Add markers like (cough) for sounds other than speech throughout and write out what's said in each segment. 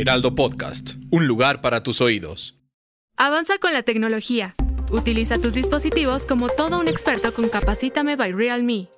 Heraldo Podcast, un lugar para tus oídos. Avanza con la tecnología. Utiliza tus dispositivos como todo un experto con Capacítame by Realme.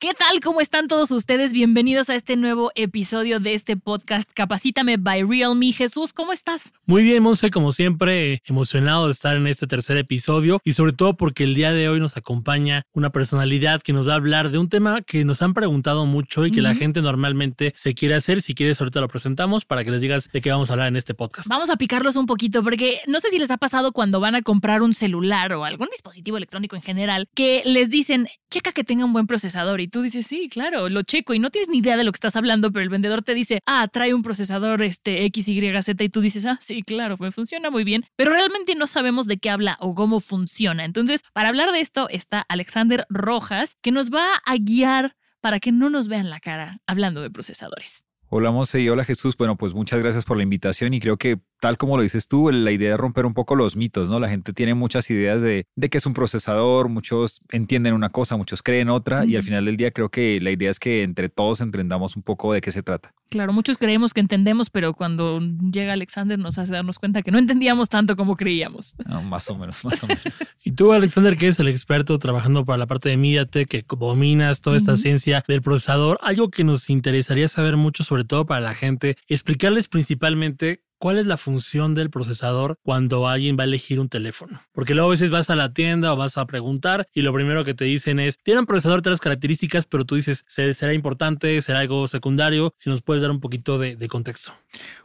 ¿Qué tal? ¿Cómo están todos ustedes? Bienvenidos a este nuevo episodio de este podcast Capacítame by Realme. Jesús, ¿cómo estás? Muy bien, Monse, como siempre, emocionado de estar en este tercer episodio y sobre todo porque el día de hoy nos acompaña una personalidad que nos va a hablar de un tema que nos han preguntado mucho y que la gente normalmente se quiere hacer. Si quieres, ahorita lo presentamos para que les digas de qué vamos a hablar en este podcast. Vamos a picarlos un poquito porque no sé si les ha pasado cuando van a comprar un celular o algún dispositivo electrónico en general que les dicen, checa que tenga un buen procesador y tú dices, sí, claro, lo checo y no tienes ni idea de lo que estás hablando, pero el vendedor te dice, ah, trae un procesador este XYZ y tú dices, ah, sí, claro, me funciona muy bien, pero realmente no sabemos de qué habla o cómo funciona. Entonces, para hablar de esto está Alexander Rojas, que nos va a guiar para que no nos vean la cara hablando de procesadores. Hola Monse y hola Jesús. Bueno, pues muchas gracias por la invitación y creo que tal como lo dices tú, la idea es romper un poco los mitos, ¿no? La gente tiene muchas ideas de, de qué es un procesador, muchos entienden una cosa, muchos creen otra y al final del día creo que la idea es que entre todos entendamos un poco de qué se trata. Claro, muchos creemos que entendemos, pero cuando llega Alexander nos hace darnos cuenta que no entendíamos tanto como creíamos. más o menos, más o menos. (laughs) y tú, Alexander, que es el experto trabajando para la parte de MediaTek, que dominas toda esta ciencia del procesador, algo que nos interesaría saber mucho, sobre todo para la gente, explicarles principalmente ¿Cuál es la función del procesador cuando alguien va a elegir un teléfono? Porque luego a veces vas a la tienda o vas a preguntar y lo primero que te dicen es, tiene un procesador de las características, pero tú dices, ¿será importante? ¿Será algo secundario? Si nos puedes dar un poquito de, de contexto.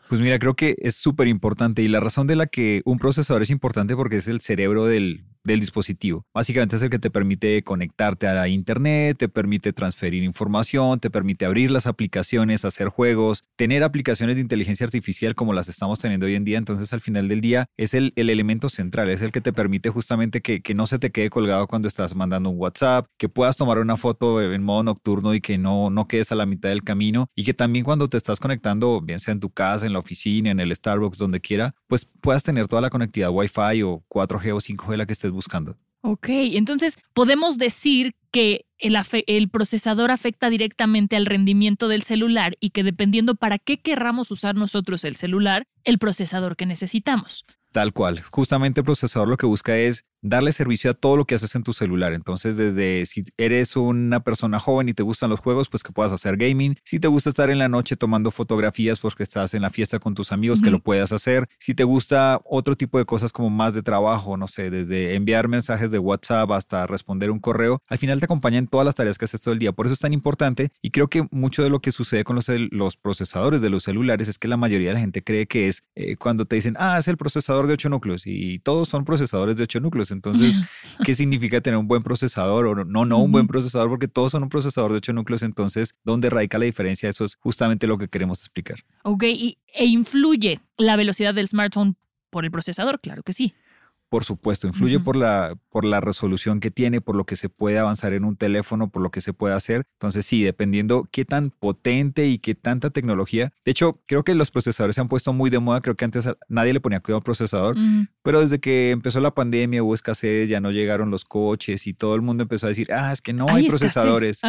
Pues mira, creo que es súper importante y la razón de la que un procesador es importante porque es el cerebro del, del dispositivo. Básicamente es el que te permite conectarte a la internet, te permite transferir información, te permite abrir las aplicaciones, hacer juegos, tener aplicaciones de inteligencia artificial como las estamos teniendo hoy en día. Entonces al final del día es el, el elemento central, es el que te permite justamente que, que, no se te quede colgado cuando estás mandando un WhatsApp, que puedas tomar una foto en modo nocturno y que no, no quedes a la mitad del camino y que también cuando te estás conectando, bien sea en tu casa, en la oficina, en el Starbucks, donde quiera, pues puedas tener toda la conectividad Wi-Fi o 4G o 5G la que estés buscando. Ok, entonces podemos decir que el, el, procesador afecta directamente al rendimiento del celular y que dependiendo para qué querramos usar nosotros el celular, el procesador que necesitamos. Tal cual. Justamente el procesador lo que busca es darle servicio a todo lo que haces en tu celular. Entonces, desde si eres una persona joven y te gustan los juegos, pues que puedas hacer gaming. Si te gusta estar en la noche tomando fotografías porque estás en la fiesta con tus amigos, que lo puedas hacer. Si te gusta otro tipo de cosas como más de trabajo, no sé, desde enviar mensajes de WhatsApp hasta responder un correo, al final te acompañan todas las tareas que haces todo el día. Por eso es tan importante y creo que mucho de lo que sucede con los, los procesadores de los celulares es que la mayoría de la gente cree que es eh, cuando te dicen, ah, es el procesador de 8 núcleos y todos son procesadores de 8 núcleos. Entonces, (laughs) ¿qué significa tener un buen procesador o no, no un buen procesador? Porque todos son un procesador de 8 núcleos. Entonces, ¿dónde radica la diferencia? Eso es justamente lo que queremos explicar. Ok, ¿Y, ¿e influye la velocidad del smartphone por el procesador? Claro que sí. Por supuesto, influye por, la, por la resolución que tiene, por lo que se puede avanzar en un teléfono, por lo que se puede hacer. Entonces, sí, dependiendo qué tan potente y qué tanta tecnología. De hecho, creo que los procesadores se han puesto muy de moda. Creo que antes nadie le ponía cuidado al procesador, pero desde que empezó la pandemia hubo escasez, ya no llegaron los coches y todo el mundo empezó a decir, ah, es que no hay, procesadores.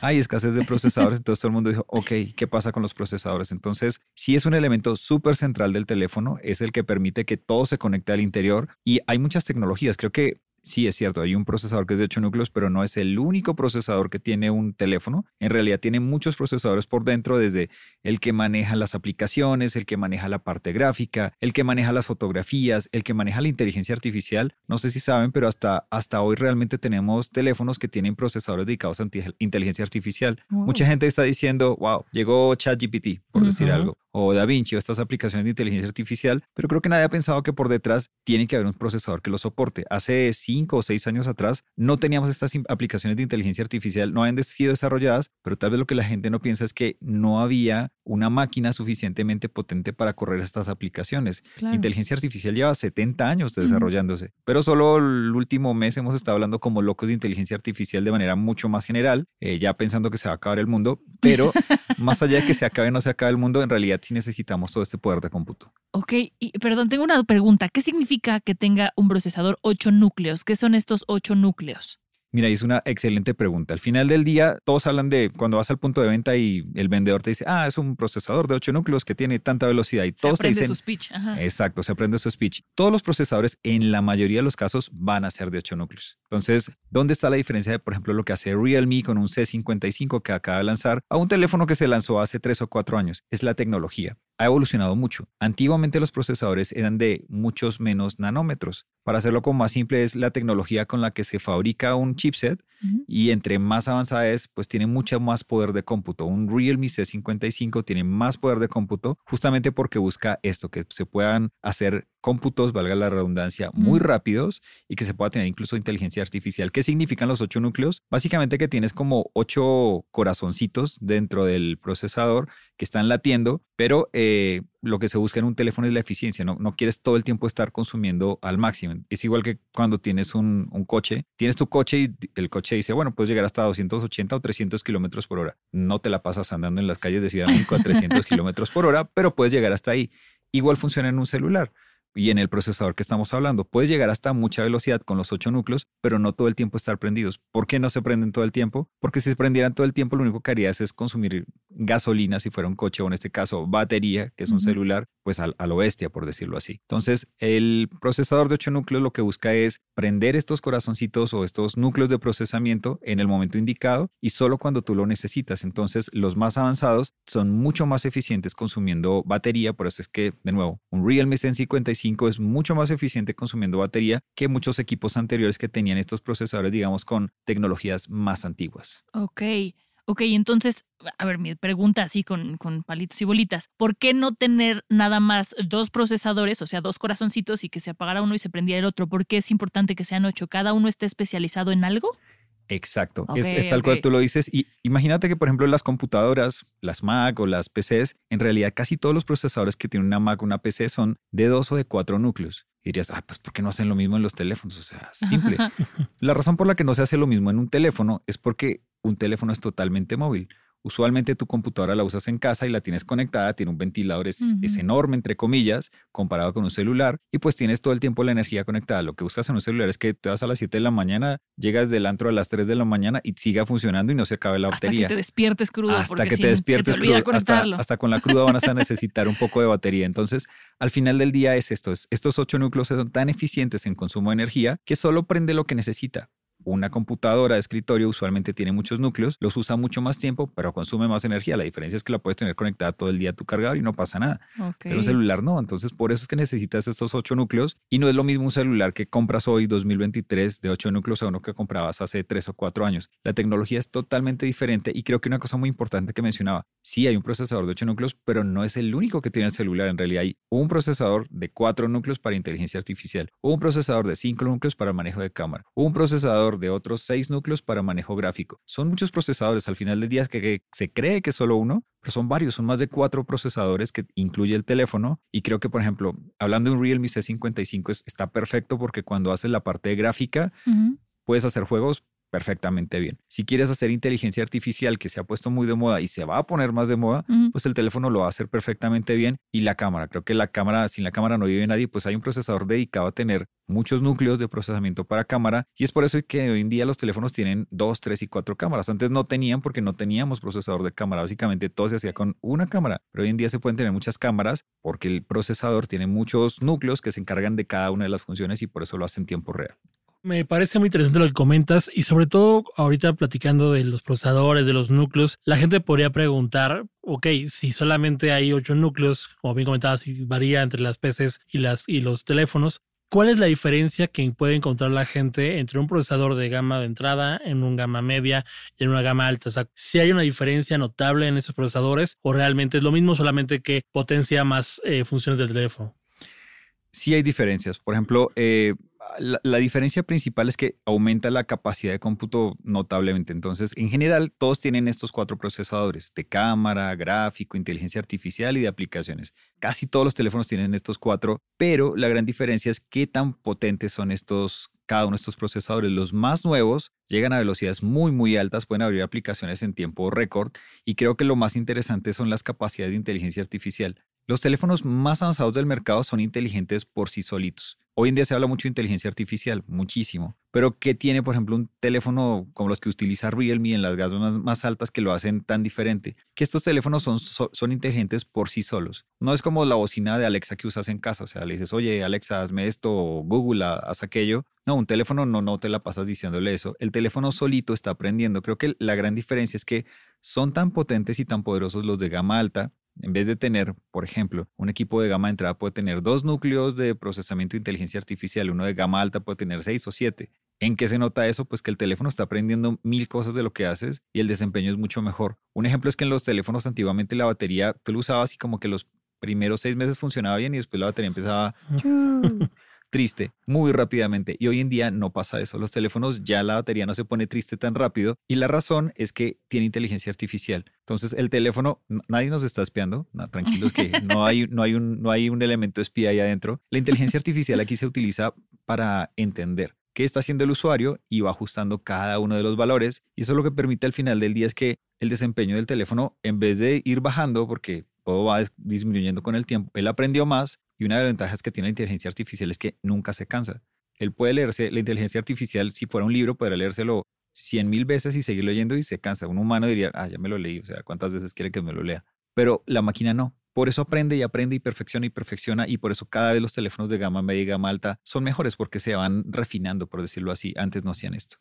Hay escasez de procesadores. (laughs) Entonces todo el mundo dijo, ok, ¿qué pasa con los procesadores? Entonces, sí es un elemento súper central del teléfono, es el que permite que todo se conecte al interior y y hay muchas tecnologías. Creo que sí es cierto, hay un procesador que es de 8 núcleos, pero no es el único procesador que tiene un teléfono. En realidad tiene muchos procesadores por dentro, desde el que maneja las aplicaciones, el que maneja la parte gráfica, el que maneja las fotografías, el que maneja la inteligencia artificial. No sé si saben, pero hasta, hasta hoy realmente tenemos teléfonos que tienen procesadores dedicados a inteligencia artificial. Mucha gente está diciendo, wow, llegó ChatGPT, por decir algo o DaVinci o estas aplicaciones de inteligencia artificial, pero creo que nadie ha pensado que por detrás tiene que haber un procesador que lo soporte. Hace cinco o seis años atrás no teníamos estas aplicaciones de inteligencia artificial, no habían sido desarrolladas, pero tal vez lo que la gente no piensa es que no había una máquina suficientemente potente para correr estas aplicaciones. Inteligencia artificial lleva 70 años desarrollándose, pero solo el último mes hemos estado hablando como locos de inteligencia artificial de manera mucho más general, eh, ya pensando que se va a acabar el mundo, pero (laughs) más allá de que se acabe o no se acabe el mundo, en realidad si necesitamos todo este poder de cómputo. Ok, y, perdón, tengo una pregunta. ¿Qué significa que tenga un procesador 8 núcleos? ¿Qué son estos 8 núcleos? Mira, es una excelente pregunta. Al final del día, todos hablan de cuando vas al punto de venta y el vendedor te dice, ah, es un procesador de 8 núcleos que tiene tanta velocidad y todos se aprende te dicen... su speech. Ajá. Exacto, se aprende su speech. Todos los procesadores en la mayoría de los casos van a ser de 8 núcleos. Entonces, ¿dónde está la diferencia de, por ejemplo, lo que hace Realme con un C55 que acaba de lanzar a un teléfono que se lanzó hace 3 o 4 años? Es la tecnología. Ha evolucionado mucho. Antiguamente los procesadores eran de muchos menos nanómetros. Para hacerlo como más simple es la tecnología con la que se fabrica un chipset y entre más avanzada es, pues tiene mucho más poder de cómputo. Un Realme C55 tiene más poder de cómputo justamente porque busca esto, que se puedan hacer cómputos, valga la redundancia, muy Mm. rápidos y que se pueda tener incluso inteligencia artificial. ¿Qué significan los ocho núcleos? Básicamente que tienes como ocho corazoncitos dentro del procesador que están latiendo, pero eh, lo que se busca en un teléfono es la eficiencia, ¿no? no quieres todo el tiempo estar consumiendo al máximo. Es igual que cuando tienes un, un coche, tienes tu coche y el coche dice, bueno, puedes llegar hasta 280 o 300 kilómetros por hora. No te la pasas andando en las calles de Ciudad de México a 300 kilómetros por hora, pero puedes llegar hasta ahí. Igual funciona en un celular y en el procesador que estamos hablando. Puedes llegar hasta mucha velocidad con los ocho núcleos, pero no todo el tiempo estar prendidos. ¿Por qué no se prenden todo el tiempo? Porque si se prendieran todo el tiempo, lo único que harías es consumir gasolina si fuera un coche o en este caso batería, que es un Ujú. celular, pues al- a, lo bestia, por decirlo así. Entonces, el procesador de ocho núcleos lo que busca es prender estos corazoncitos o estos núcleos de procesamiento en el momento indicado y solo cuando tú lo necesitas. Entonces, los más avanzados son mucho más eficientes consumiendo batería, por eso es que, de nuevo, un Realme C55 es mucho más eficiente consumiendo batería que muchos equipos anteriores que tenían estos procesadores, digamos, con tecnologías más antiguas. Ok. Ok, entonces, a ver, mi pregunta así con, con palitos y bolitas. ¿Por qué no tener nada más dos procesadores, o sea, dos corazoncitos y que se apagara uno y se prendiera el otro? ¿Por qué es importante que sean ocho? ¿Cada uno esté especializado en algo? Exacto, es, tal cual tú lo dices. Y imagínate que, por ejemplo, las computadoras, las Mac o las PCs, en realidad casi todos los procesadores que tienen una Mac o una PC son de dos o de cuatro núcleos. Y dirías, ah, pues ¿por qué no hacen lo mismo en los teléfonos? O sea, simple. (laughs) La razón por la que no se hace lo mismo en un teléfono es porque un teléfono es totalmente móvil. Usualmente tu computadora la usas en casa y la tienes conectada, tiene un ventilador, es, es enorme, entre comillas, comparado con un celular, y pues tienes todo el tiempo la energía conectada. Lo que buscas en un celular es que te vas a las 7 de la mañana, llegas del antro a las 3 de la mañana y siga funcionando y no se acabe la Hasta batería. que te despiertes crudo. hasta que si te despiertes te crudo, hasta, hasta con la cruda van a necesitar un poco de batería. Entonces, al final del día es esto, es- estos ocho núcleos son tan eficientes en consumo de energía que solo prende lo que necesita. Una computadora de escritorio usualmente tiene muchos núcleos, los usa mucho más tiempo, pero consume más energía. La diferencia es que la puedes tener conectada todo el día a tu cargador y no pasa nada. Pero un celular no, entonces por eso es que necesitas estos ocho núcleos y no es lo mismo un celular que compras hoy 2023 de ocho núcleos a uno que comprabas hace tres o cuatro años. La tecnología es totalmente diferente y creo que una cosa muy importante que mencionaba, sí hay un procesador de ocho núcleos, pero no es el único que tiene el celular. En realidad hay un procesador de cuatro núcleos para inteligencia artificial, un procesador de cinco núcleos para manejo de cámara, un procesador de otros seis núcleos para manejo gráfico. Son muchos procesadores al final del día que, que se cree que es solo uno, pero son varios, son más de cuatro procesadores que incluye el teléfono. Y creo que, por ejemplo, hablando de un Realme C55, es- está perfecto porque cuando haces la parte de gráfica, puedes hacer juegos perfectamente bien. Si quieres hacer inteligencia artificial, que se ha puesto muy de moda y se va a poner más de moda, pues el teléfono lo va a hacer perfectamente bien. Y la cámara, creo que la cámara, sin la cámara no vive nadie, pues hay un procesador dedicado a tener muchos núcleos de procesamiento para cámara. Y es por eso que hoy en día los teléfonos tienen dos, tres y cuatro cámaras. Antes no tenían porque no teníamos procesador de cámara. Básicamente todo se hacía con una cámara. Pero hoy en día se pueden tener muchas cámaras porque el procesador tiene muchos núcleos que se encargan de cada una de las funciones y por eso lo hace en tiempo real. Me parece muy interesante lo que comentas y sobre todo ahorita platicando de los procesadores, de los núcleos, la gente podría preguntar, ok, si solamente hay ocho núcleos, como bien comentabas, si varía entre las PCs y, las, y los teléfonos, ¿cuál es la diferencia que puede encontrar la gente entre un procesador de gama de entrada, en un gama media y en una gama alta? O sea, si hay una diferencia notable en esos procesadores o realmente es lo mismo, solamente que potencia más eh, funciones del teléfono. Sí hay diferencias. Por ejemplo, eh, la, diferencia principal es que aumenta la capacidad de cómputo notablemente. Entonces, en general, todos tienen estos cuatro procesadores de cámara, gráfico, inteligencia artificial y de aplicaciones. Casi todos los teléfonos tienen estos cuatro, pero la gran diferencia es qué tan potentes son estos cada uno de estos procesadores. Los más nuevos llegan a velocidades muy, muy altas, pueden abrir aplicaciones en tiempo récord y creo que lo más interesante son las capacidades de inteligencia artificial. Los teléfonos más avanzados del mercado son inteligentes por sí solitos. Hoy en día se habla mucho de inteligencia artificial, muchísimo. Pero ¿qué tiene, por ejemplo, un teléfono como los que utiliza Realme en las gamas más, altas que lo hacen tan diferente? Que estos teléfonos son, son, inteligentes por sí solos. No es como la bocina de Alexa que usas en casa. O sea, le dices, oye, Alexa, hazme esto, o Google, haz aquello. No, un teléfono no, no te la pasas diciéndole eso. El teléfono solito está aprendiendo. Creo que la gran diferencia es que son tan potentes y tan poderosos los de gama alta en vez de tener, por ejemplo, un equipo de gama de entrada puede tener dos núcleos de procesamiento de inteligencia artificial, uno de gama alta puede tener seis o siete. ¿En qué se nota eso? Pues que el teléfono está aprendiendo mil cosas de lo que haces y el desempeño es mucho mejor. Un ejemplo es que en los teléfonos antiguamente la batería tú lo usabas y como que los primeros seis meses funcionaba bien y después la batería empezaba (laughs) triste muy rápidamente. Y hoy en día no pasa eso. Los teléfonos ya la batería no se pone triste tan rápido. Y la razón es que tiene inteligencia artificial. Entonces el teléfono, nadie nos está espiando. tranquilos que (laughs) no hay, no, hay un, no hay un elemento espía ahí adentro. La inteligencia artificial aquí se utiliza para entender qué está haciendo el usuario y va ajustando cada uno de los valores. Y eso lo que permite al final del día es que el desempeño del teléfono, en vez de ir bajando, porque todo va disminuyendo con el tiempo, él aprendió más y una de las ventajas que tiene la inteligencia artificial es que nunca se cansa. Él puede leerse, la inteligencia artificial, si fuera un libro, podría leérselo cien mil veces y seguir leyendo y se cansa. Un humano diría, ah, ya me lo leí, o sea, ¿cuántas veces quiere que me lo lea? Pero la máquina no. Por eso aprende y aprende y perfecciona y perfecciona y por eso cada vez los teléfonos de gama media y gama alta son mejores porque se van refinando, por decirlo así. Antes no hacían esto.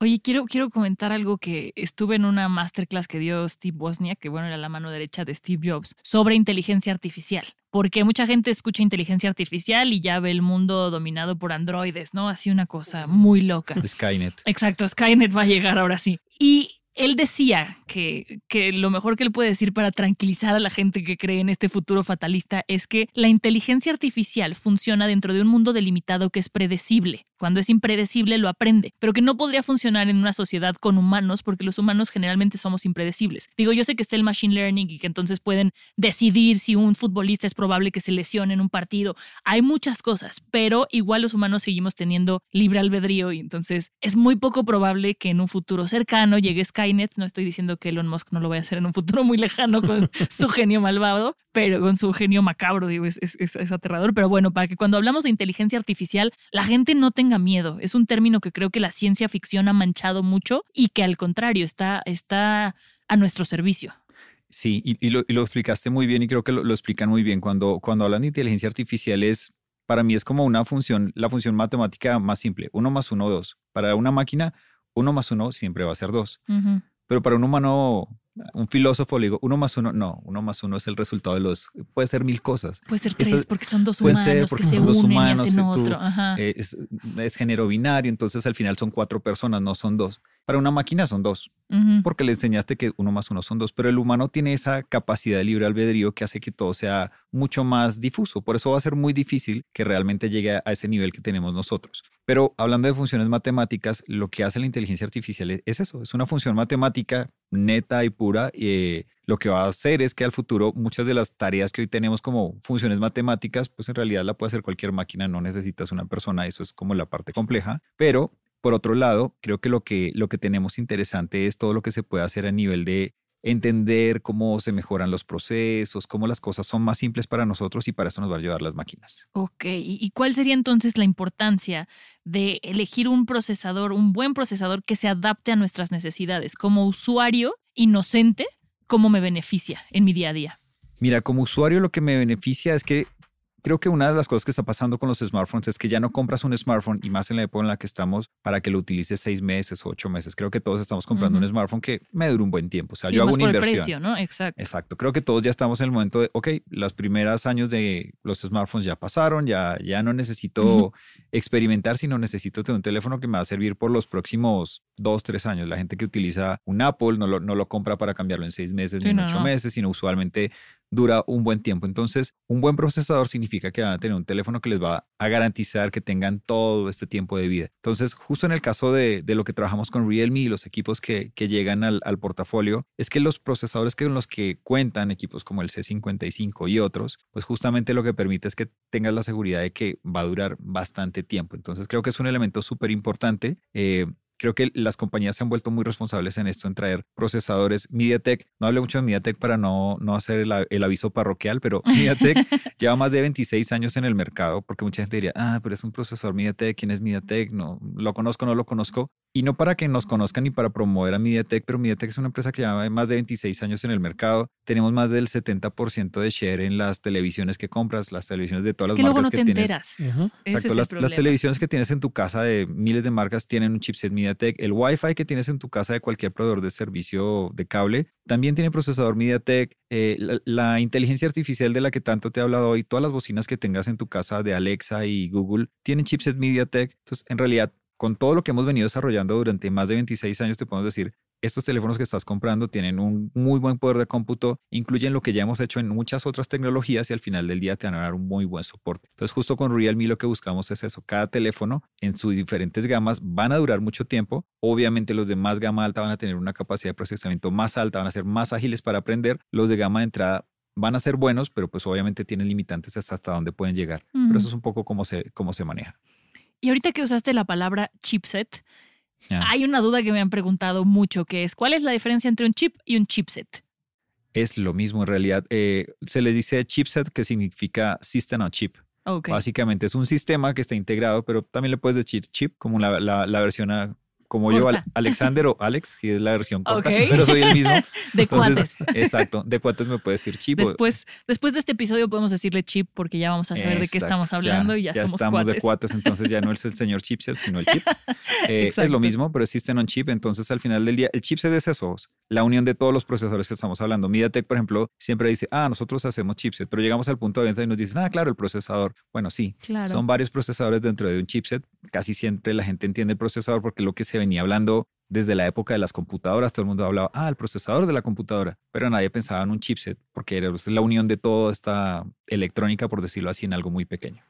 Oye, quiero, quiero comentar algo que estuve en una masterclass que dio Steve Wozniak, que bueno, era la mano derecha de Steve Jobs, sobre inteligencia artificial. Porque mucha gente escucha inteligencia artificial y ya ve el mundo dominado por androides, ¿no? Así una cosa muy loca. Skynet. Exacto, Skynet va a llegar ahora sí. Y él decía que, que, lo mejor que él puede decir para tranquilizar a la gente que cree en este futuro fatalista es que la inteligencia artificial funciona dentro de un mundo delimitado que es predecible. Cuando es impredecible lo aprende, pero que no podría funcionar en una sociedad con humanos porque los humanos generalmente somos impredecibles. Digo, yo sé que está el machine learning y que entonces pueden decidir si un futbolista es probable que se lesione en un partido. Hay muchas cosas, pero igual los humanos seguimos teniendo libre albedrío y entonces es muy poco probable que en un futuro cercano llegue Skynet. No estoy diciendo que Elon Musk no lo vaya a hacer en un futuro muy lejano con (laughs) su genio malvado, pero con su genio macabro, digo, es, es aterrador. Pero bueno, para que cuando hablamos de inteligencia artificial, la gente no tenga miedo. Es un término que creo que la ciencia ficción ha manchado mucho y que al contrario está, está a nuestro servicio. Sí, y, lo, explicaste muy bien y creo que lo, explican muy bien. Cuando, cuando hablan de inteligencia artificial es, para mí es como una función, la función matemática más simple, uno más uno, dos. Para una máquina, uno más uno siempre va a ser dos. Pero para un humano un filósofo le digo, uno más uno, no, uno más uno es el resultado de los, puede ser mil cosas. Puede ser tres, porque son dos humanos. Puede ser porque son dos humanos, eh, es, es, género binario, entonces al final son cuatro personas, no son dos. Para una máquina son dos, porque le enseñaste que uno más uno son dos, pero el humano tiene esa capacidad de libre albedrío que hace que todo sea mucho más difuso. Por eso va a ser muy difícil que realmente llegue a ese nivel que tenemos nosotros. Pero hablando de funciones matemáticas, lo que hace la inteligencia artificial es eso, es una función matemática neta y pura. Y, eh, lo que va a hacer es que al futuro muchas de las tareas que hoy tenemos como funciones matemáticas, pues en realidad la puede hacer cualquier máquina, no necesitas una persona, eso es como la parte compleja, pero por otro lado, creo que lo que, lo que tenemos interesante es todo lo que se puede hacer a nivel de entender cómo se mejoran los procesos, cómo las cosas son más simples para nosotros y para eso nos va a ayudar las máquinas. Ok, ¿y cuál sería entonces la importancia de elegir un procesador, un buen procesador que se adapte a nuestras necesidades? Como usuario inocente, ¿cómo me beneficia en mi día a día? Mira, como usuario lo que me beneficia es que creo que una de las cosas que está pasando con los smartphones es que ya no compras un smartphone y más en la época en la que estamos para que lo utilices seis meses o ocho meses. Creo que todos estamos comprando un smartphone que me dure un buen tiempo. O sea, yo hago una inversión. precio, ¿no? Exacto. Exacto. Creo que todos ya estamos en el momento de, ok, los primeros años de los smartphones ya pasaron, ya, ya no necesito experimentar, sino necesito tener un teléfono que me va a servir por los próximos dos, tres años. La gente que utiliza un Apple no lo, no lo compra para cambiarlo en seis meses ni en ocho meses, sino usualmente dura un buen tiempo. Entonces, un buen procesador significa que van a tener un teléfono que les va a garantizar que tengan todo este tiempo de vida. Entonces, justo en el caso de, lo que trabajamos con Realme y los equipos que, llegan al, portafolio, es que los procesadores con los que cuentan equipos como el C55 y otros, pues justamente lo que permite es que tengas la seguridad de que va a durar bastante tiempo. Entonces, creo que es un elemento súper importante. Eh, creo que las compañías se han vuelto muy responsables en esto, en traer procesadores. MediaTek, no hablé mucho de MediaTek para no, no hacer el, aviso parroquial, pero (laughs) MediaTek lleva más de 26 años en el mercado, porque mucha gente diría, ah, pero es un procesador MediaTek, ¿quién es MediaTek? No, lo conozco, no lo conozco. Y no para que nos conozcan ni para promover a MediaTek, pero MediaTek es una empresa que lleva más de 26 años en el mercado. Tenemos más del 70% de share en las televisiones que compras, las televisiones de todas las marcas no que te tienes. Enteras. Exacto, las, las, televisiones que tienes en tu casa de miles de marcas tienen un chipset MediaTek. El Wi-Fi que tienes en tu casa de cualquier proveedor de servicio de cable también tiene procesador MediaTek. Eh, la, la, inteligencia artificial de la que tanto te he hablado hoy, todas las bocinas que tengas en tu casa de Alexa y Google tienen chipset MediaTek. Entonces, en realidad, con todo lo que hemos venido desarrollando durante más de 26 años, te podemos decir, estos teléfonos que estás comprando tienen un muy buen poder de cómputo, incluyen lo que ya hemos hecho en muchas otras tecnologías y al final del día te van a dar un muy buen soporte. Entonces, justo con Realme lo que buscamos es eso. Cada teléfono en sus diferentes gamas van a durar mucho tiempo. Obviamente los de más gama alta van a tener una capacidad de procesamiento más alta, van a ser más ágiles para aprender. Los de gama de entrada van a ser buenos, pero pues obviamente tienen limitantes hasta dónde pueden llegar. Pero eso es un poco cómo se, cómo se maneja. Y ahorita que usaste la palabra chipset, hay una duda que me han preguntado mucho, que es, ¿cuál es la diferencia entre un chip y un chipset? Es lo mismo en realidad. Eh, se le dice chipset que significa System on Chip. Básicamente es un sistema que está integrado, pero también le puedes decir chip como la, la, la versión a, como yo, Alexander o Alex, si es la versión corta, pero soy el mismo. (laughs) de cuates. Exacto, de cuates me puede decir chip. Después, después de este episodio podemos decirle chip porque ya vamos a saber de qué estamos hablando y ya, ya estamos de cuates, entonces ya no es el señor chipset, sino el chip. (laughs) Eh, es lo mismo, pero existen un chip, entonces al final del día, el chipset es eso, la unión de todos los procesadores que estamos hablando. MediaTek, por ejemplo, siempre dice, ah, nosotros hacemos chipset, pero llegamos al punto de venta y nos dicen, ah, claro, el procesador. Bueno, sí, son varios procesadores dentro de un chipset. Casi siempre la gente entiende el procesador porque lo que se venía hablando desde la época de las computadoras, todo el mundo hablaba, ah, el procesador de la computadora, pero nadie pensaba en un chipset porque era la unión de toda esta electrónica, por decirlo así, en algo muy pequeño.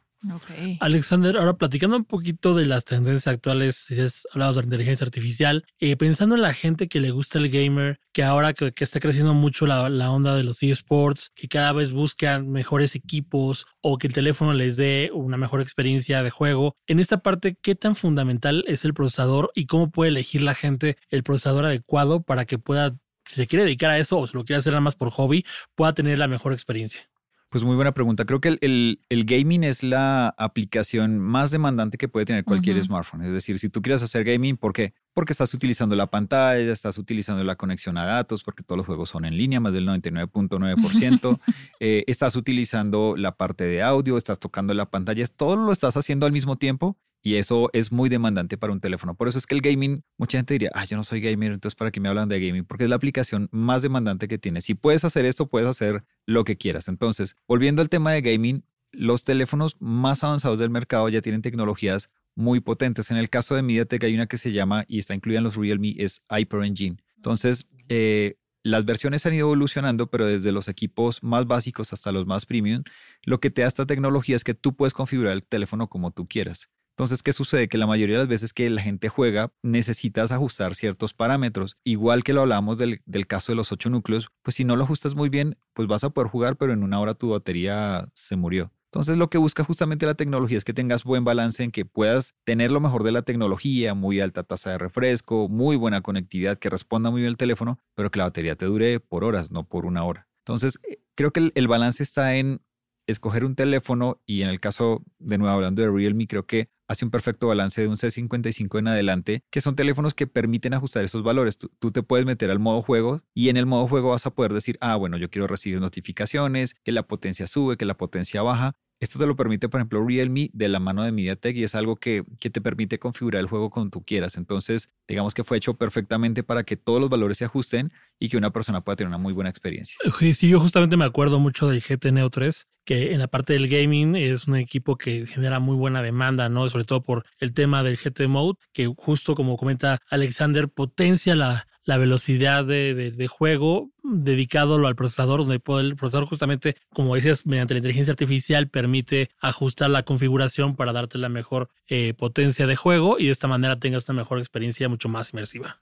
Alexander, ahora platicando un poquito de las tendencias actuales, si has hablado de la inteligencia artificial, eh, pensando en la gente que le gusta el gamer, que ahora que, está creciendo mucho la, la, onda de los eSports, que cada vez buscan mejores equipos o que el teléfono les dé una mejor experiencia de juego, en esta parte, ¿qué tan fundamental es el procesador y cómo puede elegir la gente el procesador adecuado para que pueda, si se quiere dedicar a eso o si lo quiere hacer nada más por hobby, pueda tener la mejor experiencia? Pues muy buena pregunta. Creo que el, el, gaming es la aplicación más demandante que puede tener cualquier smartphone. Es decir, si tú quieres hacer gaming, ¿por qué? Porque estás utilizando la pantalla, estás utilizando la conexión a datos, porque todos los juegos son en línea, más del 99.9%. (laughs) eh, estás utilizando la parte de audio, estás tocando la pantalla, todo lo estás haciendo al mismo tiempo y eso es muy demandante para un teléfono. Por eso es que el gaming, mucha gente diría, ah, yo no soy gamer, entonces ¿para qué me hablan de gaming? Porque es la aplicación más demandante que tiene. Si puedes hacer esto, puedes hacer lo que quieras. Entonces, volviendo al tema de gaming, los teléfonos más avanzados del mercado ya tienen tecnologías muy potentes. En el caso de MediaTek hay una que se llama, y está incluida en los Realme, es Hyper Engine. Entonces, eh, las versiones han ido evolucionando, pero desde los equipos más básicos hasta los más premium, lo que te da esta tecnología es que tú puedes configurar el teléfono como tú quieras. Entonces, ¿qué sucede? Que la mayoría de las veces que la gente juega, necesitas ajustar ciertos parámetros. Igual que lo hablamos del, caso de los ocho núcleos, pues si no lo ajustas muy bien, pues vas a poder jugar, pero en una hora tu batería se murió. Entonces lo que busca justamente la tecnología es que tengas buen balance en que puedas tener lo mejor de la tecnología, muy alta tasa de refresco, muy buena conectividad, que responda muy bien el teléfono, pero que la batería te dure por horas, no por una hora. Entonces creo que el balance está en escoger un teléfono y en el caso, de nuevo hablando de Realme, creo que hace un perfecto balance de un C55 en adelante, que son teléfonos que permiten ajustar esos valores. Tú, te puedes meter al modo juego y en el modo juego vas a poder decir, ah, bueno, yo quiero recibir notificaciones, que la potencia sube, que la potencia baja. Esto te lo permite, por ejemplo, Realme de la mano de MediaTek y es algo que, que te permite configurar el juego como tú quieras. Entonces, digamos que fue hecho perfectamente para que todos los valores se ajusten y que una persona pueda tener una muy buena experiencia. Sí, yo justamente me acuerdo mucho del GT Neo 3 que en la parte del gaming es un equipo que genera muy buena demanda, ¿no? Sobre todo por el tema del GT Mode, que justo como comenta Alexander, potencia la, la velocidad de, de, juego dedicado al procesador, donde el procesador justamente, como decías, mediante la inteligencia artificial permite ajustar la configuración para darte la mejor eh, potencia de juego y de esta manera tengas una mejor experiencia mucho más inmersiva.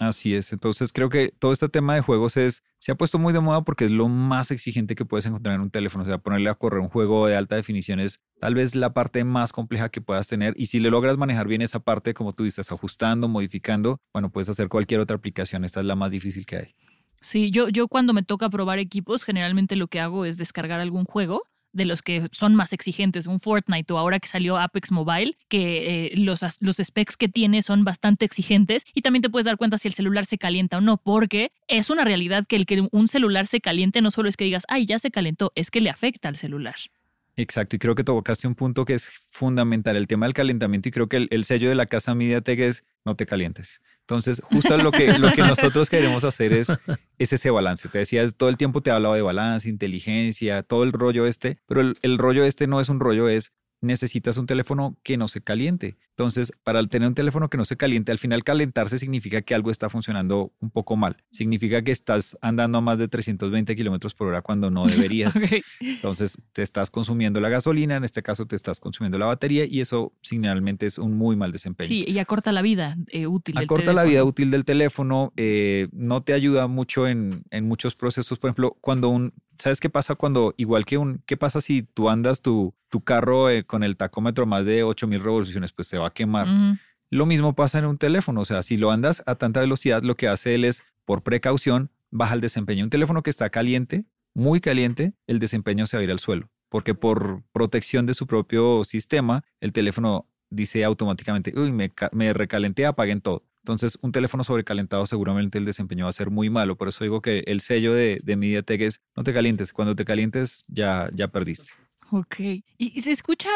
Así es, entonces creo que todo este tema de juegos es, se ha puesto muy de moda porque es lo más exigente que puedes encontrar en un teléfono, o sea, ponerle a correr un juego de alta definición es tal vez la parte más compleja que puedas tener y si le logras manejar bien esa parte, como tú dices, ajustando, modificando, bueno, puedes hacer cualquier otra aplicación, esta es la más difícil que hay. Sí, yo, yo cuando me toca probar equipos, generalmente lo que hago es descargar algún juego de los que son más exigentes, un Fortnite o ahora que salió Apex Mobile, que eh, los, los specs que tiene son bastante exigentes y también te puedes dar cuenta si el celular se calienta o no, porque es una realidad que el que un celular se caliente no solo es que digas, ay, ya se calentó, es que le afecta al celular. Exacto, y creo que tocaste un punto que es fundamental, el tema del calentamiento, y creo que el, sello de la casa MediaTek es no te calientes. Entonces, justo lo que, lo que nosotros queremos hacer es, es, ese balance. Te decías, todo el tiempo te he hablado de balance, inteligencia, todo el rollo este, pero el, el rollo este no es un rollo, es necesitas un teléfono que no se caliente. Entonces, para tener un teléfono que no se caliente, al final calentarse significa que algo está funcionando un poco mal. Significa que estás andando a más de 320 kilómetros por hora cuando no (laughs) deberías. Entonces, te estás consumiendo la gasolina, en este caso te estás consumiendo la batería y eso generalmente es un muy mal desempeño. Sí, y acorta la vida eh, útil. Acorta la vida útil del teléfono, eh, no te ayuda mucho en, en muchos procesos. Por ejemplo, cuando un ¿sabes qué pasa cuando, igual que un, qué pasa si tú andas tu, tu carro eh, con el tacómetro más de 8000 revoluciones, pues se va a quemar. Lo mismo pasa en un teléfono, o sea, si lo andas a tanta velocidad, lo que hace él es, por precaución, baja el desempeño. Un teléfono que está caliente, muy caliente, el desempeño se va a ir al suelo, porque por protección de su propio sistema, el teléfono dice automáticamente, uy, me, me recalenté, apaguen todo. Entonces, un teléfono sobrecalentado seguramente el desempeño va a ser muy malo. Por eso digo que el sello de, de MediaTek es no te calientes. Cuando te calientes ya, ya perdiste. Ok. Y, se escucha,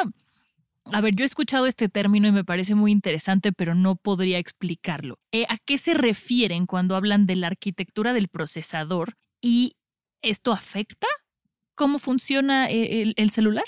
a ver, yo he escuchado este término y me parece muy interesante, pero no podría explicarlo. Eh, ¿A qué se refieren cuando hablan de la arquitectura del procesador y esto afecta cómo funciona eh, el celular?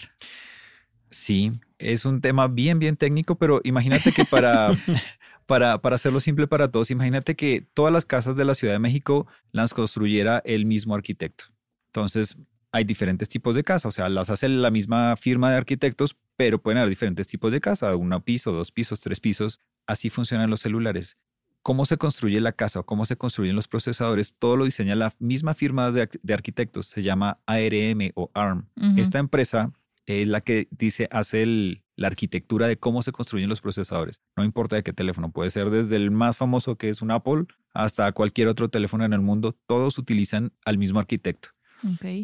Sí, es un tema bien, bien técnico, pero imagínate que para, (laughs) para, para hacerlo simple para todos, imagínate que todas las casas de la Ciudad de México las construyera el mismo arquitecto. Entonces, hay diferentes tipos de casa, o sea, las hace la misma firma de arquitectos, pero pueden haber diferentes tipos de casa, un piso, dos pisos, tres pisos. Así funcionan los celulares. Cómo se construye la casa o cómo se construyen los procesadores, todo lo diseña la misma firma de, arquitectos, se llama ARM o ARM. Esta empresa es la que dice, hace la arquitectura de cómo se construyen los procesadores. No importa de qué teléfono, puede ser desde el más famoso que es un Apple hasta cualquier otro teléfono en el mundo, todos utilizan al mismo arquitecto.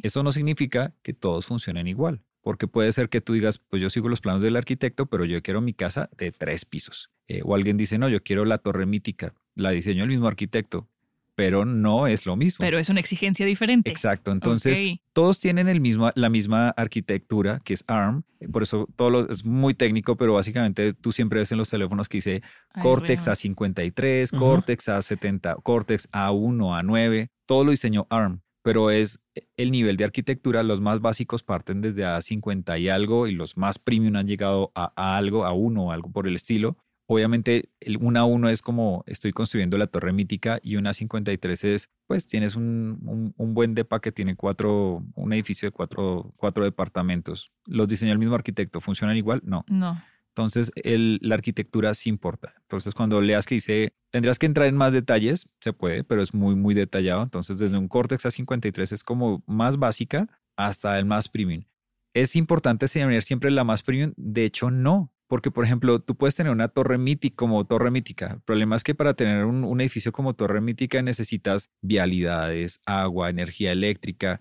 Eso no significa que todos funcionen igual, porque puede ser que tú digas, pues yo sigo los planos del arquitecto, pero yo quiero mi casa de tres pisos. Eh, o alguien dice, no, yo quiero la torre mítica, la diseñó el mismo arquitecto, pero no es lo mismo. Pero es una exigencia diferente. Exacto. Entonces, todos tienen el mismo, la misma arquitectura, que es ARM. Por eso todo es muy técnico, pero básicamente tú siempre ves en los teléfonos que dice Cortex A53, Cortex A70, Cortex A1, A9. Todo lo diseñó ARM, pero es el nivel de arquitectura. Los más básicos parten desde A50 y algo, y los más premium han llegado a, a algo, a 1 o algo por el estilo. Obviamente, el 1 a 1 es como estoy construyendo la torre mítica y una 53 es, pues tienes un, buen depa que tiene cuatro, un edificio de cuatro, cuatro departamentos. ¿Los diseñó el mismo arquitecto? ¿Funcionan igual? No. No. Entonces, la arquitectura sí importa. Entonces, cuando leas que dice, tendrás que entrar en más detalles, se puede, pero es muy, muy detallado. Entonces, desde un Cortex A53 es como más básica hasta el más premium. ¿Es importante señalar siempre la más premium? De hecho, no. Porque, por ejemplo, tú puedes tener una torre mítica como torre mítica. El problema es que para tener un, edificio como torre mítica necesitas vialidades, agua, energía eléctrica.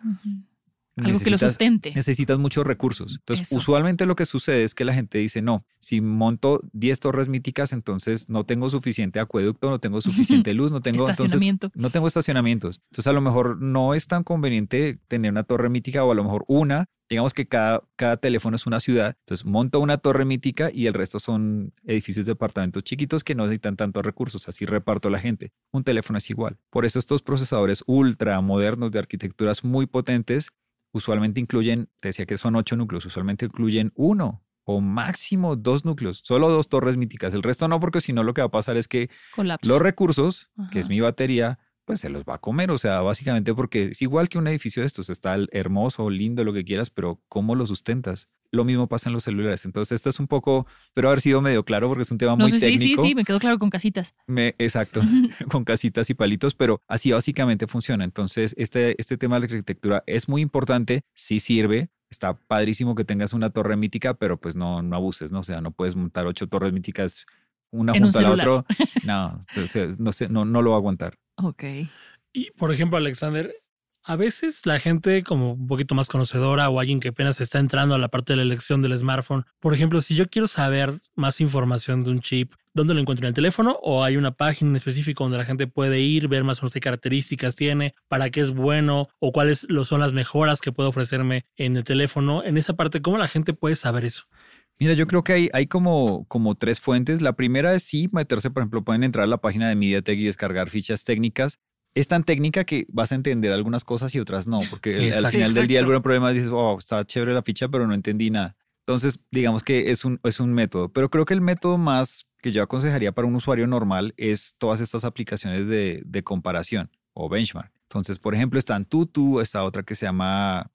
Algo que lo sustente. Necesitas muchos recursos. Entonces, usualmente lo que sucede es que la gente dice, no, si monto 10 torres míticas, entonces no tengo suficiente acueducto, no tengo (laughs) suficiente luz, no tengo, estacionamiento. no tengo estacionamientos. Entonces, a lo mejor no es tan conveniente tener una torre mítica o a lo mejor una digamos que cada, cada teléfono es una ciudad, entonces monto una torre mítica y el resto son edificios de apartamentos chiquitos que no necesitan tantos recursos, así reparto la gente. Un teléfono es igual. Por eso estos procesadores ultra modernos de arquitecturas muy potentes usualmente incluyen, te decía que son ocho núcleos, usualmente incluyen uno o máximo dos núcleos, solo dos torres míticas, el resto no, porque si no lo que va a pasar es que los recursos, que es mi batería, pues se los va a comer. O sea, básicamente porque es igual que un edificio de estos, está hermoso, lindo, lo que quieras, pero ¿cómo lo sustentas? Lo mismo pasa en los celulares. Entonces, esto es un poco, pero haber sido medio claro porque es un tema muy sí, técnico. Sí, sí, me quedó claro con casitas. Me, exacto, (laughs) (laughs) con casitas y palitos, pero así básicamente funciona. Entonces, este, este tema de la arquitectura es muy importante, sí sirve, está padrísimo que tengas una torre mítica, pero pues no, no abuses, ¿no? O sea, no puedes montar ocho torres míticas una junto a la otra. (laughs) No, no, sé, no, no lo va a aguantar. Ok. Y por ejemplo, Alexander, a veces la gente como un poquito más conocedora o alguien que apenas está entrando a la parte de la elección del smartphone, por ejemplo, si yo quiero saber más información de un chip, ¿dónde lo encuentro en el teléfono? ¿O hay una página en específico donde la gente puede ir, ver más o menos qué características tiene, para qué es bueno o cuáles son las mejoras que puede ofrecerme en el teléfono? En esa parte, ¿cómo la gente puede saber eso? Mira, yo creo que hay, hay como, como tres fuentes. La primera es sí meterse, por ejemplo, pueden entrar a la página de MediaTek y descargar fichas técnicas es tan técnica que vas a entender algunas cosas y otras no, porque al final del día el gran problema dices, oh, está chévere la ficha, pero no entendí nada. Entonces, digamos que es un, es un método, pero creo que el método más que yo aconsejaría para un usuario normal es todas estas aplicaciones de, de comparación o benchmark. Entonces, por ejemplo, están Tutu, está otra que se llama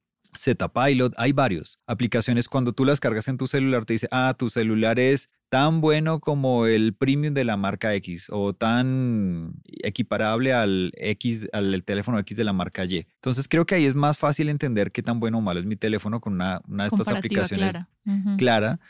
Pilot, hay varios. Aplicaciones cuando tú las cargas en tu celular te dice, ah, tu celular es tan bueno como el premium de la marca X o tan equiparable al X, al teléfono X de la marca Y. Entonces creo que ahí es más fácil entender qué tan bueno o malo es mi teléfono con una, una de estas aplicaciones clara.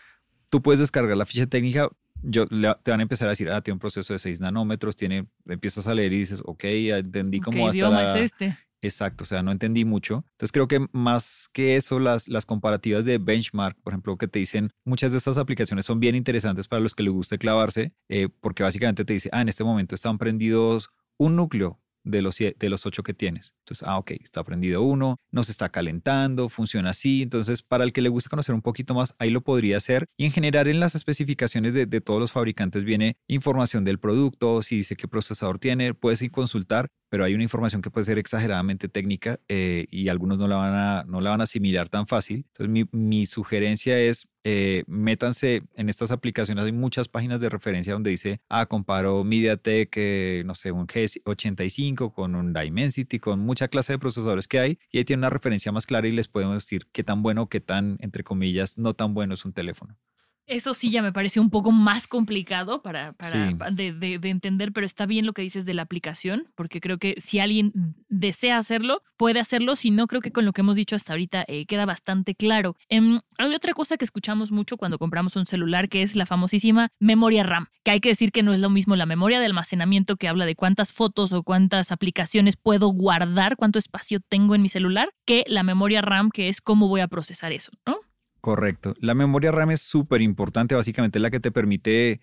Tú puedes descargar la ficha técnica, yo, te van a empezar a decir, ah, tiene un proceso de 6 nanómetros, tiene, empiezas a leer y dices, ok, entendí cómo ¿Qué idioma es este? Exacto, o sea, no entendí mucho. Entonces creo que más que eso, las, las comparativas de benchmark, por ejemplo, que te dicen, muchas de estas aplicaciones son bien interesantes para los que les guste clavarse, eh, porque básicamente te dice, ah, en este momento están prendidos un núcleo de los, de los ocho que tienes. Entonces, ah, ok, está prendido uno, no se está calentando, funciona así. Entonces, para el que le guste conocer un poquito más, ahí lo podría hacer. Y en general, en las especificaciones de, de todos los fabricantes viene información del producto, si dice qué procesador tiene, puedes ir consultar pero hay una información que puede ser exageradamente técnica eh, y algunos no la, van a, no la van a asimilar tan fácil. Entonces, mi, mi sugerencia es, eh, métanse en estas aplicaciones, hay muchas páginas de referencia donde dice, ah, comparo MediaTek, eh, no sé, un G85 con un Dimensity, con mucha clase de procesadores que hay, y ahí tiene una referencia más clara y les podemos decir qué tan bueno, qué tan, entre comillas, no tan bueno es un teléfono. Eso sí ya me parece un poco más complicado para, para de, de, entender, pero está bien lo que dices de la aplicación, porque creo que si alguien desea hacerlo, puede hacerlo. Si no, creo que con lo que hemos dicho hasta ahorita eh, queda bastante claro. Em, hay otra cosa que escuchamos mucho cuando compramos un celular, que es la famosísima memoria RAM, que hay que decir que no es lo mismo la memoria de almacenamiento que habla de cuántas fotos o cuántas aplicaciones puedo guardar, cuánto espacio tengo en mi celular, que la memoria RAM, que es cómo voy a procesar eso, ¿no? Correcto. La memoria RAM es súper importante, básicamente es la que te permite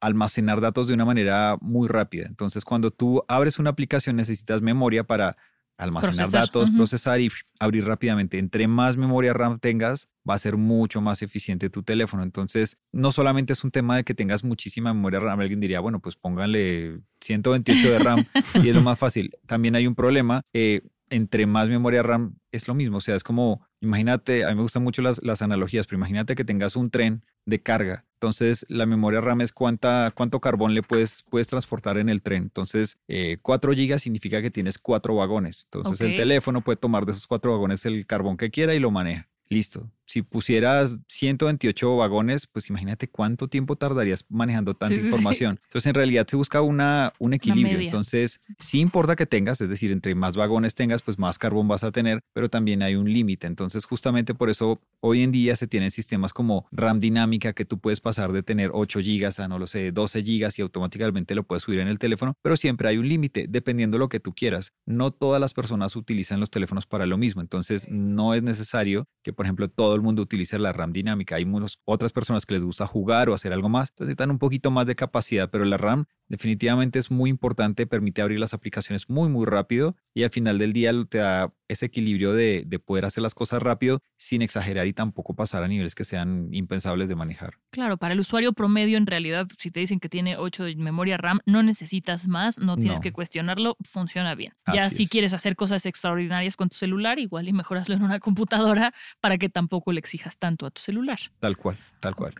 almacenar datos de una manera muy rápida. Entonces, cuando tú abres una aplicación, necesitas memoria para almacenar datos, procesar y abrir rápidamente. Entre más memoria RAM tengas, va a ser mucho más eficiente tu teléfono. Entonces, no solamente es un tema de que tengas muchísima memoria RAM, alguien diría, bueno, pues pónganle 128 de RAM y es lo más fácil. También hay un problema. Eh, entre más memoria RAM es lo mismo. O sea, es como, imagínate, a mí me gustan mucho las, las analogías, pero imagínate que tengas un tren de carga. Entonces, la memoria RAM es cuánta, cuánto carbón le puedes, puedes transportar en el tren. Entonces, 4 eh, gigas significa que tienes 4 vagones. Entonces, el teléfono puede tomar de esos 4 vagones el carbón que quiera y lo maneja. Listo. Si pusieras 128 vagones, pues imagínate cuánto tiempo tardarías manejando tanta información. Entonces, en realidad se busca una, un equilibrio. Entonces, sí importa que tengas, es decir, entre más vagones tengas, pues más carbón vas a tener, pero también hay un límite. Entonces, justamente por eso hoy en día se tienen sistemas como RAM dinámica que tú puedes pasar de tener 8 gigas a, no lo sé, 12 gigas y automáticamente lo puedes subir en el teléfono, pero siempre hay un límite dependiendo de lo que tú quieras. No todas las personas utilizan los teléfonos para lo mismo. Entonces, no es necesario que por ejemplo, todo el mundo utiliza la RAM dinámica. Hay muchas otras personas que les gusta jugar o hacer algo más, entonces necesitan un poquito más de capacidad, pero la RAM definitivamente es muy importante, permite abrir las aplicaciones muy, muy rápido y al final del día te da ese equilibrio de, poder hacer las cosas rápido sin exagerar y tampoco pasar a niveles que sean impensables de manejar. Claro, para el usuario promedio, en realidad, si te dicen que tiene 8 de memoria RAM, no necesitas más, no tienes que cuestionarlo, funciona bien. ya si quieres hacer cosas extraordinarias con tu celular, igual y mejoraslo en una computadora para que tampoco le exijas tanto a tu celular. Tal cual, tal cual.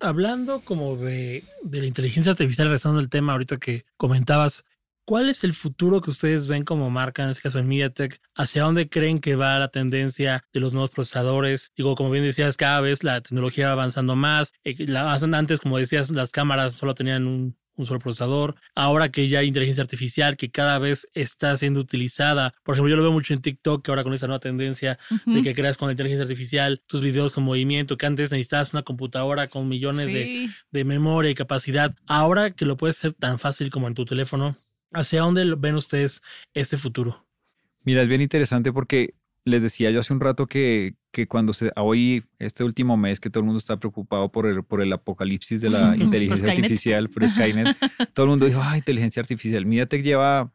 Hablando como de, de la inteligencia artificial, regresando al tema ahorita que comentabas, ¿Cuál es el futuro que ustedes ven como marca, en este caso en MediaTek? ¿Hacia dónde creen que va la tendencia de los nuevos procesadores? Digo, como bien decías, cada vez la tecnología va avanzando más. Eh, la, antes, como decías, las cámaras solo tenían un, solo procesador. Ahora que ya hay inteligencia artificial que cada vez está siendo utilizada. Por ejemplo, yo lo veo mucho en TikTok, que ahora con esa nueva tendencia de que creas con inteligencia artificial tus videos con movimiento, que antes necesitabas una computadora con millones de, de, memoria y capacidad. Ahora que lo puedes hacer tan fácil como en tu teléfono, ¿Hacia dónde ven ustedes este futuro? Mira, es bien interesante porque les decía yo hace un rato que, que cuando se, hoy, este último mes, que todo el mundo está preocupado por el, por el apocalipsis de la (laughs) inteligencia artificial, por Skynet, (laughs) todo el mundo dijo, ah, inteligencia artificial. MediaTek lleva,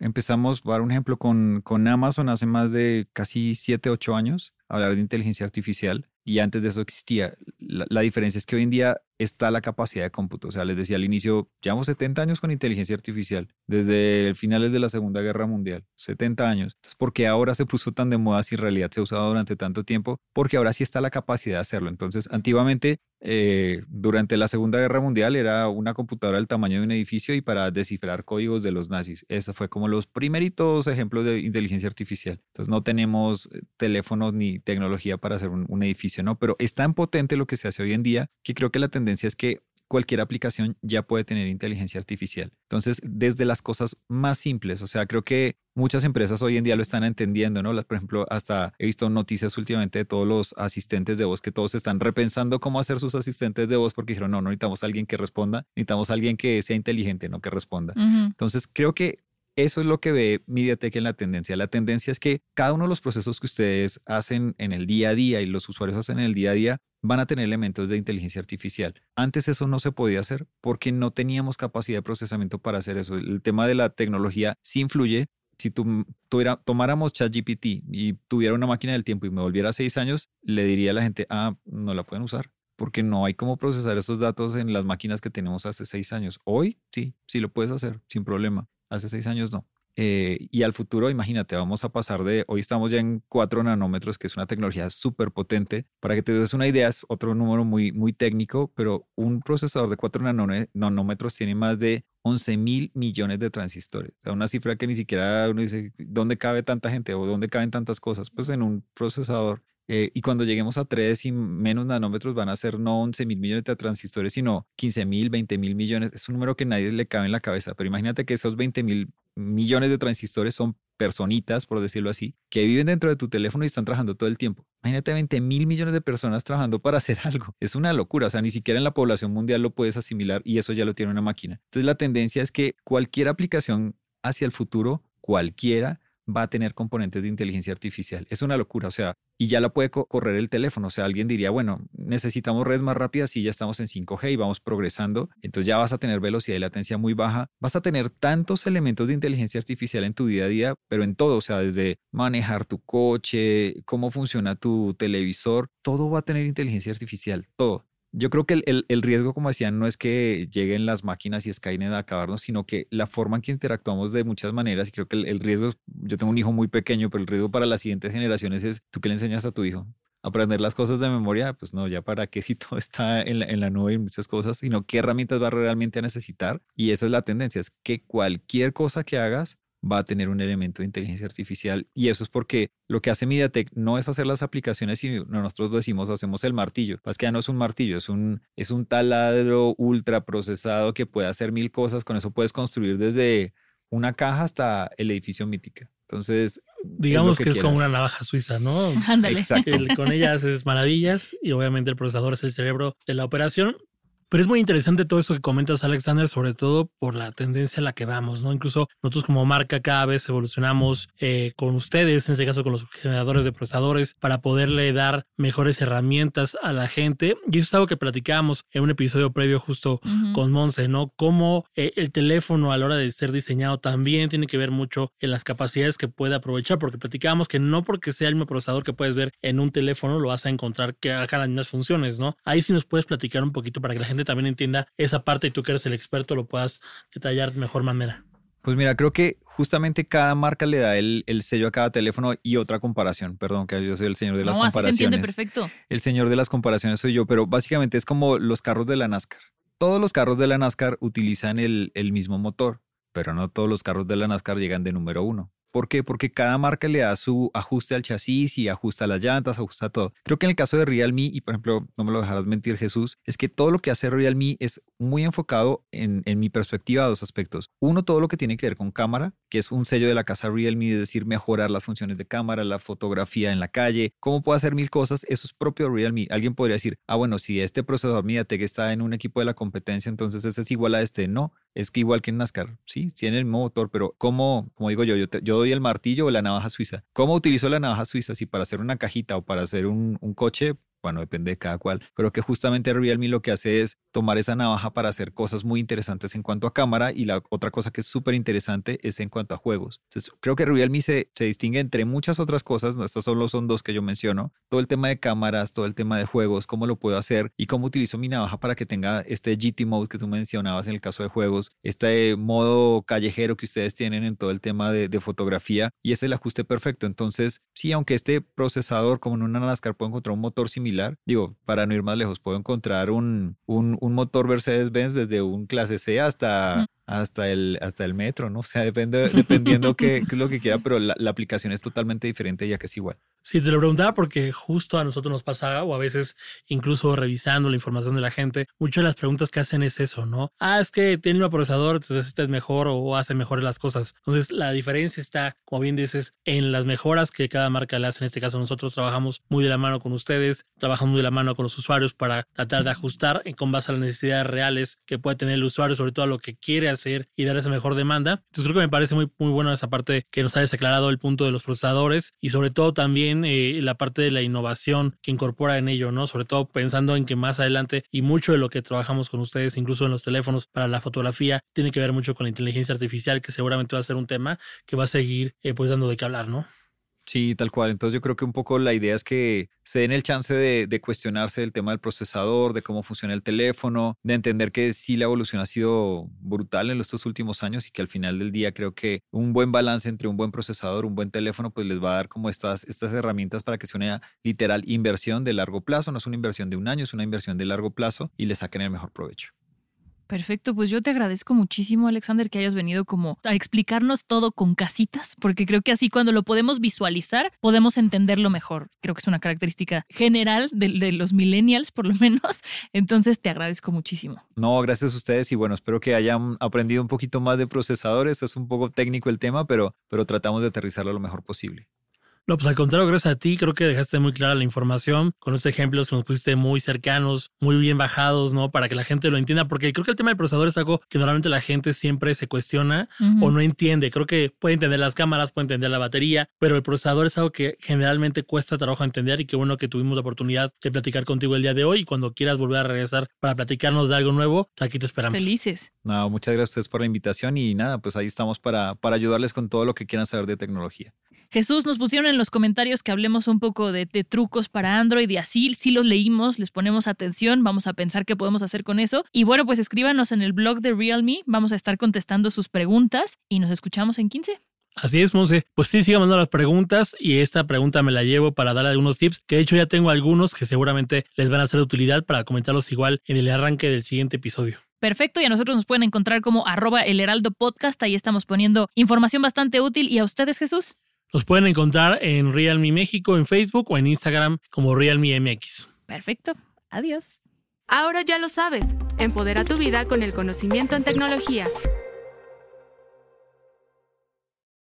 empezamos, a dar un ejemplo, con, con Amazon hace más de casi 7, 8 años, a hablar de inteligencia artificial y antes de eso existía. La, diferencia es que hoy en día está la capacidad de cómputo. O sea, les decía al inicio, llevamos 70 años con inteligencia artificial, desde finales de la Segunda Guerra Mundial, 70 años. Entonces, ¿por qué ahora se puso tan de moda si en realidad se ha usado durante tanto tiempo? Porque ahora sí está la capacidad de hacerlo. Entonces, antiguamente, eh, durante la Segunda Guerra Mundial, era una computadora del tamaño de un edificio y para descifrar códigos de los nazis. Eso fue como los primeritos ejemplos de inteligencia artificial. Entonces, no tenemos eh, teléfonos ni tecnología para hacer un edificio ¿no? Pero es tan potente lo que se hace hoy en día que creo que la tendencia es que cualquier aplicación ya puede tener inteligencia artificial. Entonces, desde las cosas más simples, o sea, creo que muchas empresas hoy en día lo están entendiendo, ¿no? Las, por ejemplo, hasta he visto noticias últimamente de todos los asistentes de voz que todos están repensando cómo hacer sus asistentes de voz porque dijeron, no, no necesitamos a alguien que responda, necesitamos a alguien que sea inteligente, no que responda. Entonces, creo que eso es lo que ve MediaTek en la tendencia. La tendencia es que cada uno de los procesos que ustedes hacen en el día a día y los usuarios hacen en el día a día van a tener elementos de inteligencia artificial. Antes eso no se podía hacer porque no teníamos capacidad de procesamiento para hacer eso. El tema de la tecnología sí influye. Si tú, tomáramos ChatGPT y tuviera una máquina del tiempo y me volviera seis años, le diría a la gente, ah, no la pueden usar porque no hay cómo procesar esos datos en las máquinas que tenemos hace seis años. Hoy sí, sí lo puedes hacer sin problema hace seis años no. Eh, y al futuro, imagínate, vamos a pasar de, hoy estamos ya en 4 nanómetros, que es una tecnología súper potente. Para que te des una idea, es otro número muy, muy técnico, pero un procesador de 4 nanómetros tiene más de 11 mil millones de transistores. O una cifra que ni siquiera uno dice, ¿dónde cabe tanta gente o dónde caben tantas cosas? Pues en un procesador eh, y cuando lleguemos a 3 y menos nanómetros van a ser no 11 mil millones de transistores, sino 15 mil, 20 mil millones. Es un número que nadie le cabe en la cabeza, pero imagínate que esos 20 mil millones de transistores son personitas, por decirlo así, que viven dentro de tu teléfono y están trabajando todo el tiempo. Imagínate 20 mil millones de personas trabajando para (laughs) hacer algo. Es una locura, o sea, ni siquiera en la población mundial lo puedes asimilar y eso ya lo tiene una máquina. Entonces la tendencia es que cualquier aplicación hacia el futuro, cualquiera, va a tener componentes de inteligencia artificial. Es una locura, o sea, y ya la puede correr el teléfono. O sea, alguien diría, bueno, necesitamos redes más rápidas y ya estamos en 5G y vamos progresando. Entonces ya vas a tener velocidad y latencia muy baja. Vas a tener tantos elementos de inteligencia artificial en tu día a día, pero en todo, o sea, desde manejar tu coche, cómo funciona tu televisor, todo va a tener inteligencia artificial, todo. Yo creo que el, el, riesgo, como decían, no es que lleguen las máquinas y Skynet a acabarnos, sino que la forma en que interactuamos de muchas maneras, y creo que el, riesgo, yo tengo un hijo muy pequeño, pero el riesgo para las siguientes generaciones es, ¿tú qué le enseñas a tu hijo? aprender las cosas de memoria, pues no, ya para qué (laughs) si todo está en la, en la, nube y muchas cosas, sino qué herramientas va realmente a necesitar. Y esa es la tendencia, es que cualquier cosa que hagas va a tener un elemento de inteligencia artificial y eso es porque lo que hace MediaTek no es hacer las aplicaciones y nosotros decimos hacemos el martillo. Es que ya no es un martillo, es un, es un taladro ultra procesado que puede hacer mil cosas. Con eso puedes construir desde una caja hasta el edificio mítica. Entonces, digamos que, es como una navaja suiza, ¿no? (laughs) Ándale. Exacto. con ella haces maravillas y obviamente el procesador es el cerebro de la operación, pero es muy interesante todo eso que comentas, Alexander, sobre todo por la tendencia a la que vamos, ¿no? Incluso nosotros como marca cada vez evolucionamos eh, con ustedes, en este caso con los generadores de procesadores, para poderle dar mejores herramientas a la gente. Y eso es algo que platicábamos en un episodio previo justo con Monse, ¿no? Cómo eh, el teléfono a la hora de ser diseñado también tiene que ver mucho en las capacidades que puede aprovechar, porque platicábamos que no porque sea el mismo procesador que puedes ver en un teléfono lo vas a encontrar que haga las mismas funciones, ¿no? Ahí sí nos puedes platicar un poquito para que la gente también entienda esa parte y tú que eres el experto lo puedas detallar de mejor manera. Pues mira, creo que justamente cada marca le da el, sello a cada teléfono y otra comparación. Perdón, que yo soy el señor de las comparaciones. Así se entiende perfecto. El señor de las comparaciones soy yo, pero básicamente es como los carros de la NASCAR. Todos los carros de la NASCAR utilizan el, el mismo motor pero no todos los carros de la NASCAR llegan de número uno. ¿Por qué? Porque cada marca le da su ajuste al chasis y ajusta las llantas, ajusta todo. Creo que en el caso de Realme, y por ejemplo, no me lo dejarás mentir Jesús, es que todo lo que hace Realme es muy enfocado en, en mi perspectiva a dos aspectos. Uno, todo lo que tiene que ver con cámara, que es un sello de la casa Realme, es decir, mejorar las funciones de cámara, la fotografía en la calle, cómo puedo hacer mil cosas, eso es propio Realme. Alguien podría decir, ah, bueno, si este procesador MediaTek está en un equipo de la competencia, entonces ese es igual a este. No, es que igual que en NASCAR, sí, tiene el mismo motor, pero ¿cómo, como digo yo, yo, yo doy el martillo o la navaja suiza? ¿Cómo utilizo la navaja suiza? Si para hacer una cajita o para hacer un, un coche, bueno, depende de cada cual. Creo que justamente Realme lo que hace es tomar esa navaja para hacer cosas muy interesantes en cuanto a cámara y la otra cosa que es súper interesante es en cuanto a juegos. Entonces, creo que Realme se, se distingue entre muchas otras cosas, no, estas solo son dos que yo menciono, todo el tema de cámaras, todo el tema de juegos, cómo lo puedo hacer y cómo utilizo mi navaja para que tenga este GT mode que tú mencionabas en el caso de juegos, este modo callejero que ustedes tienen en todo el tema de, de fotografía y es el ajuste perfecto. Entonces, sí, aunque este procesador como en una NASCAR puede encontrar un motor similar, Digo, para no ir más lejos, puedo encontrar un, un, motor Mercedes-Benz desde un clase C hasta, hasta, el, hasta el metro, ¿no? O sea, depende, dependiendo qué, qué es lo que quiera, pero la, la, aplicación es totalmente diferente ya que es igual. Sí, te lo preguntaba porque justo a nosotros nos pasa, o a veces incluso revisando la información de la gente, muchas de las preguntas que hacen es eso, ¿no? Ah, es que tiene un procesador, entonces este es mejor o hace mejor las cosas. Entonces, la diferencia está, como bien dices, en las mejoras que cada marca le hace. En este caso, nosotros trabajamos muy de la mano con ustedes, trabajamos muy de la mano con los usuarios para tratar de ajustar con base a las necesidades reales que puede tener el usuario, sobre todo a lo que quiere hacer y dar esa mejor demanda. Entonces, creo que me parece muy, muy bueno esa parte que nos hayas aclarado el punto de los procesadores y sobre todo también eh, la parte de la innovación que incorpora en ello, ¿no? Sobre todo pensando en que más adelante y mucho de lo que trabajamos con ustedes, incluso en los teléfonos para la fotografía, tiene que ver mucho con la inteligencia artificial, que seguramente va a ser un tema que va a seguir eh, pues dando de qué hablar, ¿no? Sí, tal cual. Entonces yo creo que un poco la idea es que se den el chance de, cuestionarse el tema del procesador, de cómo funciona el teléfono, de entender que sí la evolución ha sido brutal en estos últimos años y que al final del día creo que un buen balance entre un buen procesador, un buen teléfono, pues les va a dar como estas, estas herramientas para que sea una literal inversión de largo plazo. No es una inversión de un año, es una inversión de largo plazo y le saquen el mejor provecho. Perfecto, pues yo te agradezco muchísimo, Alexander, que hayas venido como a explicarnos todo con casitas, porque creo que así cuando lo podemos visualizar, podemos entenderlo mejor. Creo que es una característica general de, los millennials, por lo menos. (laughs) Entonces, te agradezco muchísimo. No, gracias a ustedes y bueno, espero que hayan aprendido un poquito más de procesadores. Es un poco técnico el tema, pero, pero tratamos de aterrizarlo lo mejor posible. No, pues al contrario, gracias a ti, creo que dejaste muy clara la información con estos ejemplos que nos pusiste muy cercanos, muy bien bajados, ¿no? Para que la gente lo entienda, porque creo que el tema del procesador es algo que normalmente la gente siempre se cuestiona uh -huh. o no entiende. Creo que puede entender las cámaras, puede entender la batería, pero el procesador es algo que generalmente cuesta trabajo entender y qué bueno que tuvimos la oportunidad de platicar contigo el día de hoy y cuando quieras volver a regresar para platicarnos de algo nuevo, pues aquí te esperamos. Felices. No, muchas gracias a ustedes por la invitación y nada, pues ahí estamos para, para ayudarles con todo lo que quieran saber de tecnología. Jesús, nos pusieron en los comentarios que hablemos un poco de, de, trucos para Android y así, sí los leímos, les ponemos atención, vamos a pensar qué podemos hacer con eso. Y bueno, pues escríbanos en el blog de Realme, vamos a estar contestando sus preguntas y nos escuchamos en 15. Así es, Monse. Pues sí, sigan mandando las preguntas y esta pregunta me la llevo para dar algunos tips, que de hecho ya tengo algunos que seguramente les van a ser de utilidad para comentarlos igual en el arranque del siguiente episodio. Perfecto, y a nosotros nos pueden encontrar como arroba el heraldo podcast, ahí estamos poniendo información bastante útil. ¿Y a ustedes, Jesús? Los pueden encontrar en Realme México en Facebook o en Instagram como Realme MX. Perfecto. Adiós. Ahora ya lo sabes. Empodera tu vida con el conocimiento en tecnología.